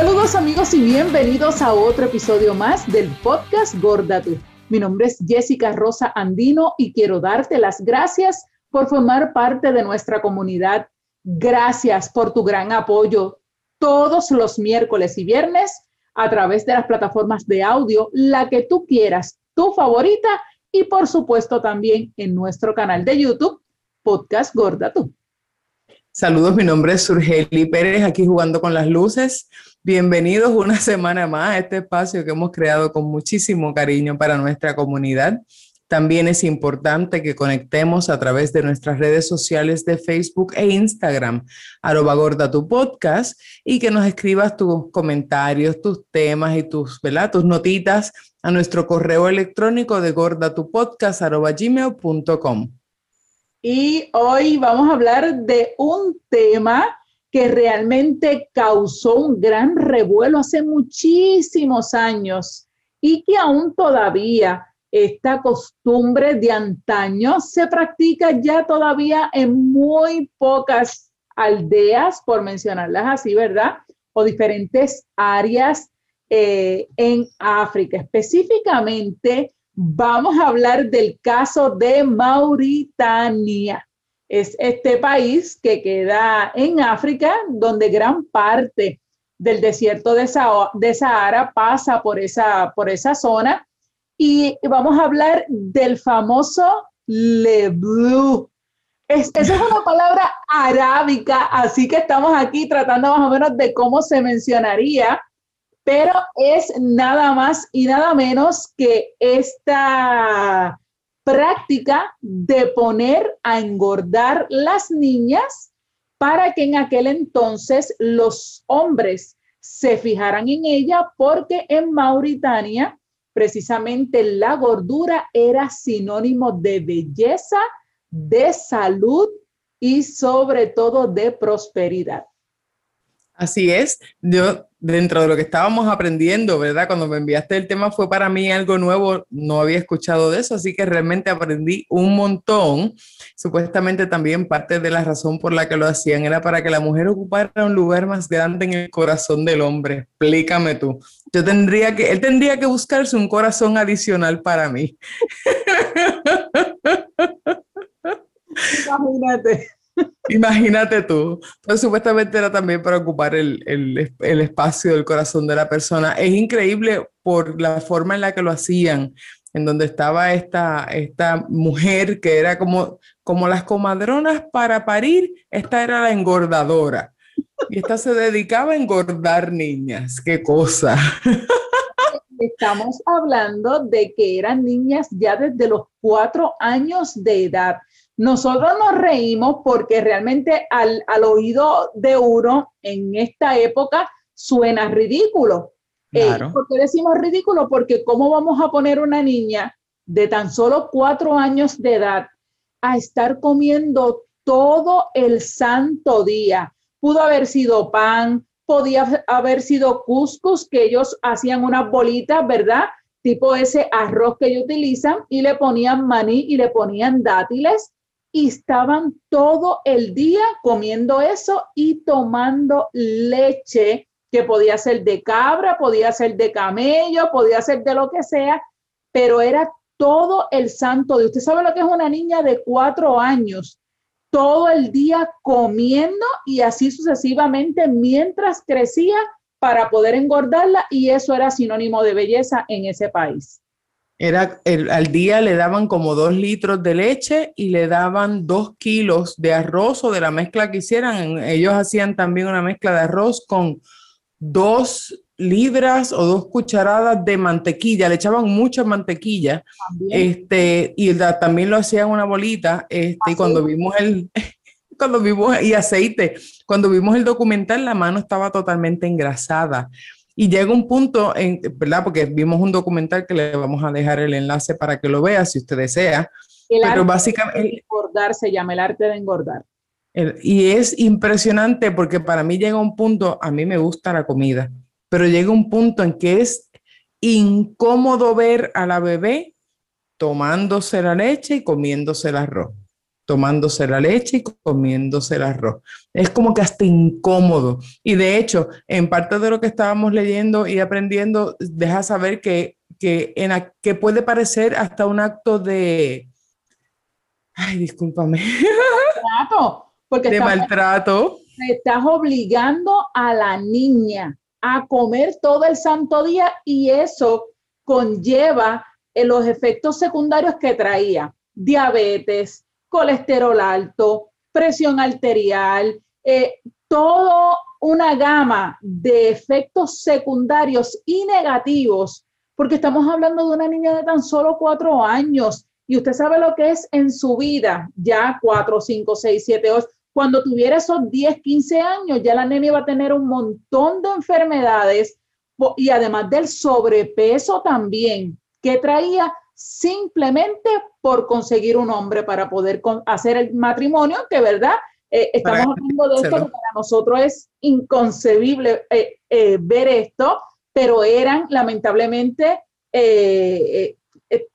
Saludos amigos y bienvenidos a otro episodio más del podcast Gorda Tú. Mi nombre es Jessica Rosa Andino y quiero darte las gracias por formar parte de nuestra comunidad. Gracias por tu gran apoyo todos los miércoles y viernes a través de las plataformas de audio, la que tú quieras, tu favorita y por supuesto también en nuestro canal de YouTube, Podcast Gorda Tú. Saludos, mi nombre es Surgeli Pérez, aquí jugando con las luces. Bienvenidos una semana más a este espacio que hemos creado con muchísimo cariño para nuestra comunidad. También es importante que conectemos a través de nuestras redes sociales de Facebook e Instagram, arroba gorda tu podcast, y que nos escribas tus comentarios, tus temas y tus, tus notitas a nuestro correo electrónico de gordatupodcast arroba gmail.com. Y hoy vamos a hablar de un tema que realmente causó un gran revuelo hace muchísimos años y que aún todavía esta costumbre de antaño se practica ya todavía en muy pocas aldeas, por mencionarlas así, ¿verdad? O diferentes áreas eh, en África. Específicamente, vamos a hablar del caso de Mauritania es este país que queda en África, donde gran parte del desierto de, Sahara pasa por esa, por esa zona. Y vamos a hablar del famoso Le Bleu. esa es una palabra arábica, así que estamos aquí tratando más o menos de cómo se mencionaría, pero es nada más y nada menos que esta práctica de poner a engordar las niñas para que en aquel entonces los hombres se fijaran en ella porque en Mauritania precisamente la gordura era sinónimo de belleza, de salud y sobre todo de prosperidad. Así es, yo dentro de lo que estábamos aprendiendo, ¿verdad? Cuando me enviaste el tema fue para mí algo nuevo, no había escuchado de eso, así que realmente aprendí un montón. Supuestamente también parte de la razón por la que lo hacían era para que la mujer ocupara un lugar más grande en el corazón del hombre. Explícame tú. Yo tendría que, él tendría que buscarse un corazón adicional para mí. Imagínate. Imagínate tú. Pues supuestamente era también para ocupar el, espacio del corazón de la persona. Es increíble por la forma en la que lo hacían, en donde estaba esta, mujer que era como las comadronas para parir, esta era la engordadora. Y esta se dedicaba a engordar niñas. ¡Qué cosa! Estamos hablando de que eran niñas ya desde los cuatro años de edad. Nosotros nos reímos porque realmente al, oído de uno en esta época suena ridículo. Eh, ¿Por qué decimos ridículo? Porque ¿cómo vamos a poner una niña de tan solo cuatro años de edad a estar comiendo todo el santo día? Pudo haber sido pan, podía haber sido cuscús, que ellos hacían unas bolitas, ¿verdad? Tipo ese arroz que ellos utilizan y le ponían maní y le ponían dátiles y estaban todo el día comiendo eso y tomando leche que podía ser de cabra, podía ser de camello, podía ser de lo que sea, pero era todo el santo de usted sabe lo que es una niña de cuatro años, todo el día comiendo y así sucesivamente mientras crecía para poder engordarla y eso era sinónimo de belleza en ese país. Era, al día le daban como dos litros de leche y le daban dos kilos de arroz o de la mezcla que hicieran. Ellos hacían también una mezcla de arroz con dos libras o dos cucharadas de mantequilla, le echaban mucha mantequilla, este, y también lo hacían una bolita, este, y cuando vimos el, cuando vimos, y aceite, cuando vimos el documental, la mano estaba totalmente engrasada. Y llega un punto, en, ¿verdad? Porque vimos un documental que le vamos a dejar el enlace para que lo vea si usted desea. El pero básicamente... De engordar se llama el arte de engordar. y es impresionante porque para mí llega un punto, a mí me gusta la comida, pero llega un punto en que es incómodo ver a la bebé tomándose la leche y comiéndose el arroz tomándose la leche y comiéndose el arroz. Es como que hasta incómodo. Y de hecho, en parte de lo que estábamos leyendo y aprendiendo, deja saber que, que, en, que puede parecer hasta un acto de... Ay, discúlpame. Porque de maltrato. Estás obligando a la niña a comer todo el santo día y eso conlleva eh, los efectos secundarios que traía, diabetes, colesterol alto, presión arterial, eh, toda una gama de efectos secundarios y negativos, porque estamos hablando de una niña de tan solo cuatro años y usted sabe lo que es en su vida, ya cuatro, cinco, seis, siete, ocho, cuando tuviera esos 10, 15 años, ya la nena iba a tener un montón de enfermedades y además del sobrepeso también, que traía simplemente por conseguir un hombre para poder hacer el matrimonio, que verdad, eh, estamos hablando de esto que para nosotros es inconcebible eh, eh, ver esto, pero eran lamentablemente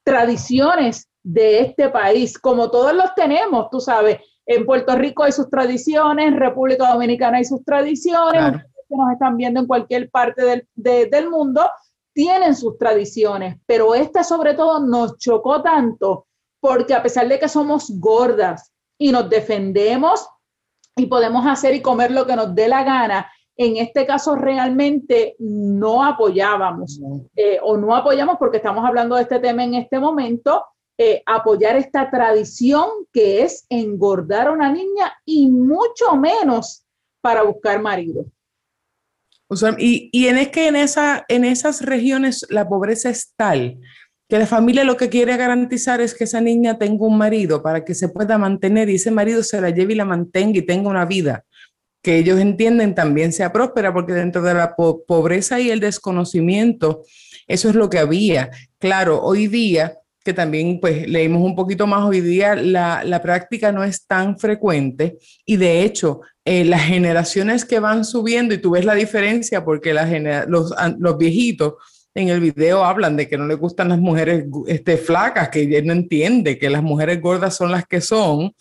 tradiciones de este país, como todos los tenemos, tú sabes, en Puerto Rico hay sus tradiciones, en República Dominicana hay sus tradiciones, que nos están viendo en cualquier parte del, del mundo, tienen sus tradiciones, pero esta sobre todo nos chocó tanto porque a pesar de que somos gordas y nos defendemos y podemos hacer y comer lo que nos dé la gana, en este caso realmente no apoyábamos eh, o no apoyamos porque estamos hablando de este tema en este momento, eh, apoyar esta tradición que es engordar a una niña y mucho menos para buscar marido. Y en, es que en, esa, en esas regiones la pobreza es tal que la familia lo que quiere garantizar es que esa niña tenga un marido para que se pueda mantener y ese marido se la lleve y la mantenga y tenga una vida que ellos entienden también sea próspera, porque dentro de la pobreza y el desconocimiento, eso es lo que había. Claro, hoy día que también pues leímos un poquito más hoy día, la, la práctica no es tan frecuente y de hecho eh, las generaciones que van subiendo y tú ves la diferencia porque la los, los viejitos en el video hablan de que no les gustan las mujeres este, flacas, que él no entiende que las mujeres gordas son las que son,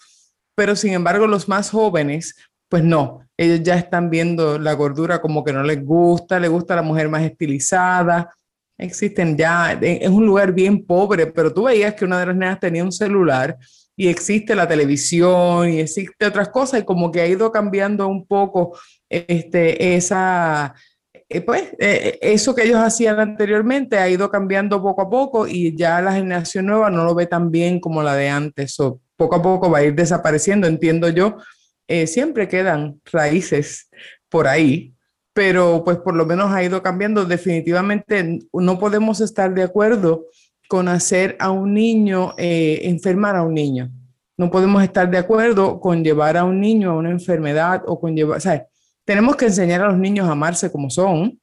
pero sin embargo los más jóvenes, pues no, ellos ya están viendo la gordura como que no les gusta, les gusta la mujer más estilizada, existen ya, es un lugar bien pobre, pero tú veías que una de las nenas tenía un celular y existe la televisión y existe otras cosas y como que ha ido cambiando un poco este, esa, eh, pues eh, eso que ellos hacían anteriormente ha ido cambiando poco a poco y ya la generación nueva no lo ve tan bien como la de antes, o poco a poco va a ir desapareciendo, entiendo yo. Eh, siempre quedan raíces por ahí, pero pues por lo menos ha ido cambiando. Definitivamente no podemos estar de acuerdo con hacer a un niño, eh, enfermar a un niño. No podemos estar de acuerdo con llevar a un niño a una enfermedad o con llevar, sea, tenemos que enseñar a los niños a amarse como son.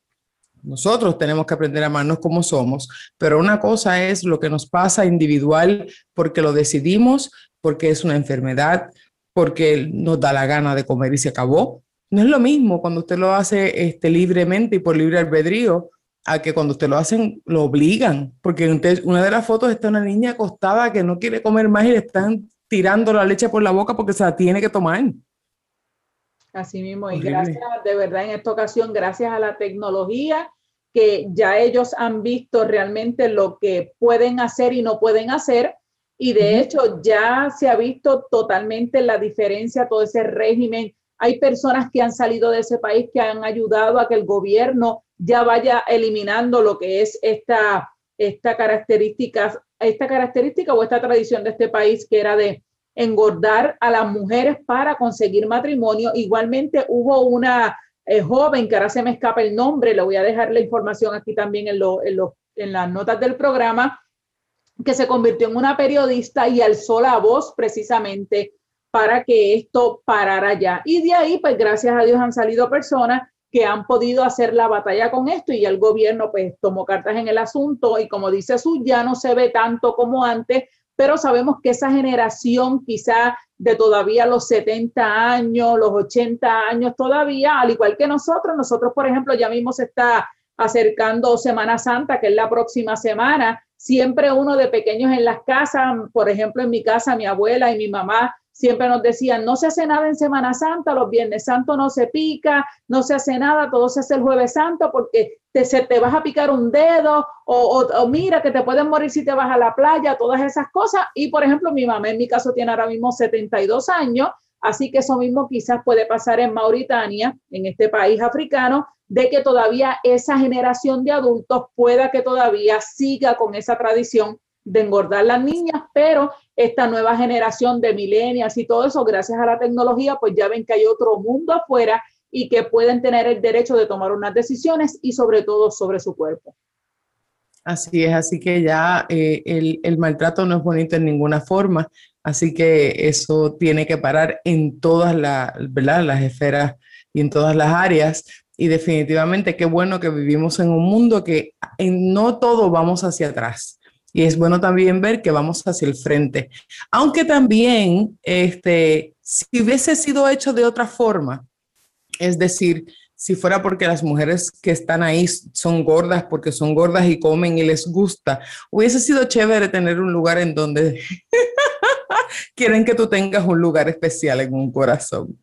Nosotros tenemos que aprender a amarnos como somos, pero una cosa es lo que nos pasa individual porque lo decidimos, porque es una enfermedad, porque nos da la gana de comer y se acabó, no es lo mismo cuando usted lo hace este, libremente y por libre albedrío a que cuando usted lo hacen, lo obligan. Porque una de las fotos está una niña acostada que no quiere comer más y le están tirando la leche por la boca porque se la tiene que tomar. Así mismo, y gracias, de verdad, en esta ocasión, gracias a la tecnología, que ya ellos han visto realmente lo que pueden hacer y no pueden hacer. Y de hecho, ya se ha visto totalmente la diferencia, todo ese régimen hay personas que han salido de ese país que han ayudado a que el gobierno ya vaya eliminando lo que es esta, esta característica, esta característica o esta tradición de este país que era de engordar a las mujeres para conseguir matrimonio. Igualmente hubo una eh, joven que ahora se me escapa el nombre, le voy a dejar la información aquí también en, en, en las notas del programa, que se convirtió en una periodista y alzó la voz precisamente para que esto parara ya. Y de ahí, pues gracias a Dios han salido personas que han podido hacer la batalla con esto y el gobierno pues tomó cartas en el asunto y como dice Su, ya no se ve tanto como antes, pero sabemos que esa generación quizá de todavía los 70 años, los 80 años todavía, al igual que nosotros, nosotros por ejemplo ya mismo se está acercando Semana Santa, que es la próxima semana, siempre uno de pequeños en las casas, por ejemplo en mi casa, mi abuela y mi mamá siempre nos decían, no se hace nada en Semana Santa, los Viernes Santos no se pica, no se hace nada, todo se hace el Jueves Santo porque te, se, te vas a picar un dedo o, o, mira que te pueden morir si te vas a la playa, todas esas cosas. Y por ejemplo, mi mamá en mi caso tiene ahora mismo 72 años, así que eso mismo quizás puede pasar en Mauritania, en este país africano, de que todavía esa generación de adultos pueda que todavía siga con esa tradición de engordar las niñas, pero esta nueva generación de millennials y todo eso, gracias a la tecnología, pues ya ven que hay otro mundo afuera y que pueden tener el derecho de tomar unas decisiones y sobre todo sobre su cuerpo. Así es, así que ya eh, el, el, maltrato no es bonito en ninguna forma, así que eso tiene que parar en todas la, las esferas y en todas las áreas. Y definitivamente qué bueno que vivimos en un mundo que en no todo vamos hacia atrás y es bueno también ver que vamos hacia el frente. Aunque también, este, si hubiese sido hecho de otra forma, es decir, si fuera porque las mujeres que están ahí son gordas porque son gordas y comen y les gusta, hubiese sido chévere tener un lugar en donde quieren que tú tengas un lugar especial en un corazón.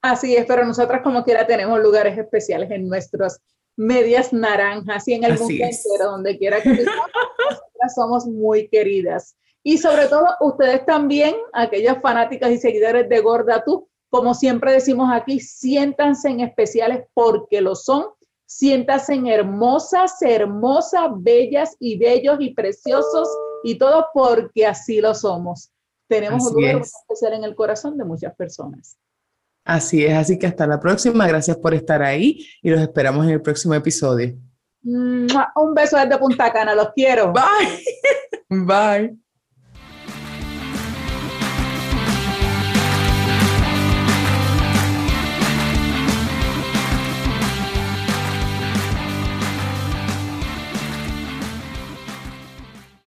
Así es, pero nosotras como quiera tenemos lugares especiales en nuestros medias naranjas y en el mundo entero, donde quiera que estemos, nosotras somos muy queridas. Y sobre todo ustedes también, aquellas fanáticas y seguidores de Gorda Tú, como siempre decimos aquí, siéntanse en especiales porque lo son. Siéntanse en hermosas, hermosas, bellas y bellos y preciosos y todo porque así lo somos. Tenemos un lugar especial en el corazón de muchas personas. Así es, así que hasta la próxima. Gracias por estar ahí y los esperamos en el próximo episodio. Un beso desde Punta Cana, los quiero. Bye. Bye.